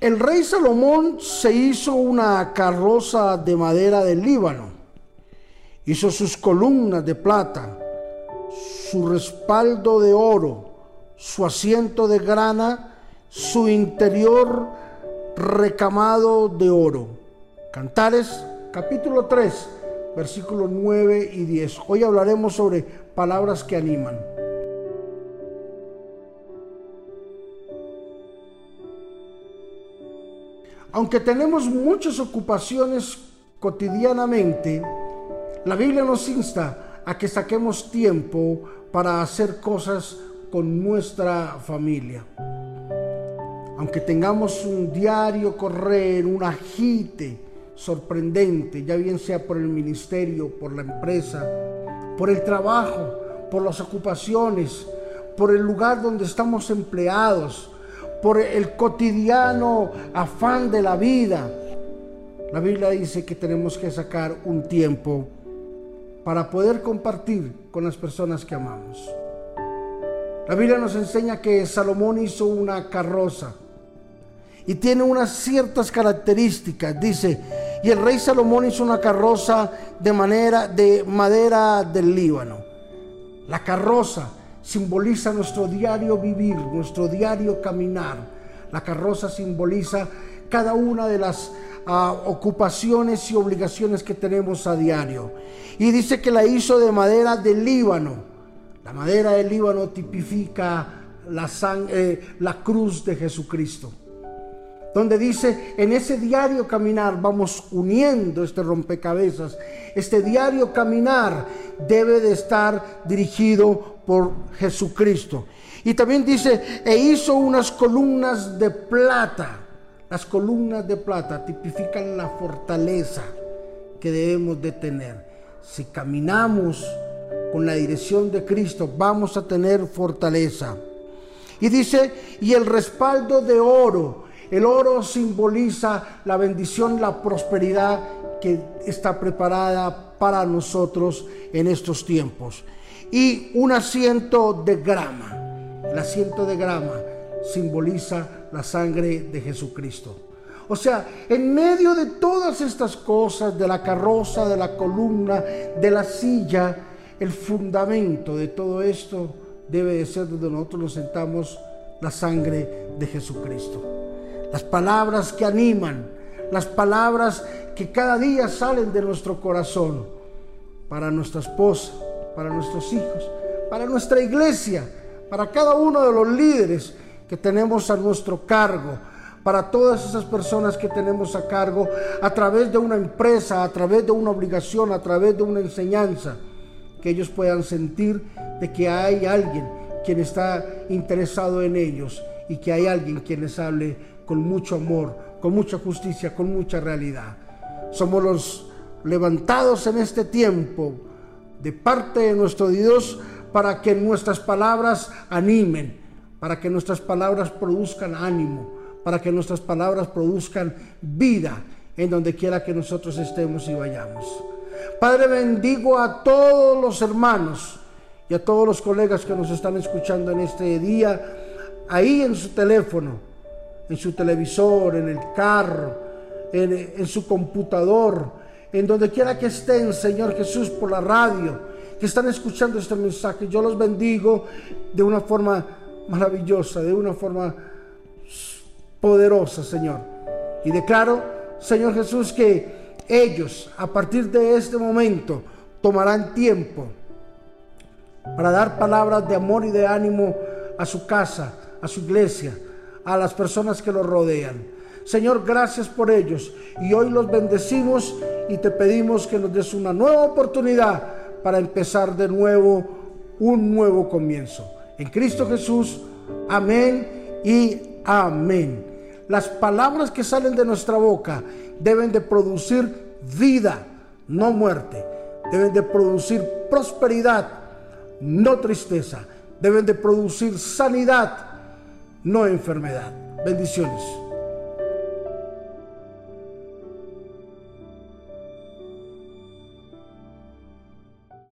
El rey Salomón se hizo una carroza de madera del Líbano, hizo sus columnas de plata, su respaldo de oro, su asiento de grana, su interior recamado de oro. Cantares capítulo 3, versículos 9 y 10. Hoy hablaremos sobre palabras que animan. Aunque tenemos muchas ocupaciones cotidianamente, la Biblia nos insta a que saquemos tiempo para hacer cosas con nuestra familia. Aunque tengamos un diario correr, un agite sorprendente, ya bien sea por el ministerio, por la empresa, por el trabajo, por las ocupaciones, por el lugar donde estamos empleados, por el cotidiano afán de la vida. La Biblia dice que tenemos que sacar un tiempo para poder compartir con las personas que amamos. La Biblia nos enseña que Salomón hizo una carroza y tiene unas ciertas características. Dice, y el rey Salomón hizo una carroza de manera de madera del Líbano. La carroza simboliza nuestro diario vivir, nuestro diario caminar. La carroza simboliza cada una de las ah, ocupaciones y obligaciones que tenemos a diario. Y dice que la hizo de madera del Líbano. La madera del Líbano tipifica la, eh, la cruz de Jesucristo donde dice, en ese diario caminar vamos uniendo este rompecabezas. Este diario caminar debe de estar dirigido por Jesucristo. Y también dice, e hizo unas columnas de plata. Las columnas de plata tipifican la fortaleza que debemos de tener. Si caminamos con la dirección de Cristo, vamos a tener fortaleza. Y dice, y el respaldo de oro el oro simboliza la bendición, la prosperidad que está preparada para nosotros en estos tiempos. Y un asiento de grama. El asiento de grama simboliza la sangre de Jesucristo. O sea, en medio de todas estas cosas, de la carroza, de la columna, de la silla, el fundamento de todo esto debe de ser donde nosotros nos sentamos la sangre de Jesucristo las palabras que animan, las palabras que cada día salen de nuestro corazón para nuestra esposa, para nuestros hijos, para nuestra iglesia, para cada uno de los líderes que tenemos a nuestro cargo, para todas esas personas que tenemos a cargo a través de una empresa, a través de una obligación, a través de una enseñanza, que ellos puedan sentir de que hay alguien quien está interesado en ellos y que hay alguien quien les hable con mucho amor, con mucha justicia, con mucha realidad. Somos los levantados en este tiempo de parte de nuestro Dios para que nuestras palabras animen, para que nuestras palabras produzcan ánimo, para que nuestras palabras produzcan vida en donde quiera que nosotros estemos y vayamos. Padre, bendigo a todos los hermanos y a todos los colegas que nos están escuchando en este día, ahí en su teléfono en su televisor, en el carro, en, su computador, en donde quiera que estén, Señor Jesús, por la radio, que están escuchando este mensaje. Yo los bendigo de una forma maravillosa, de una forma poderosa, Señor. Y declaro, Señor Jesús, que ellos, a partir de este momento, tomarán tiempo para dar palabras de amor y de ánimo a su casa, a su iglesia, a las personas que los rodean. Señor, gracias por ellos. Y hoy los bendecimos y te pedimos que nos des una nueva oportunidad para empezar de nuevo un nuevo comienzo. En Cristo Jesús, amén y amén. Las palabras que salen de nuestra boca deben de producir vida, no muerte. Deben de producir prosperidad, no tristeza. Deben de producir sanidad, no enfermedad. Bendiciones.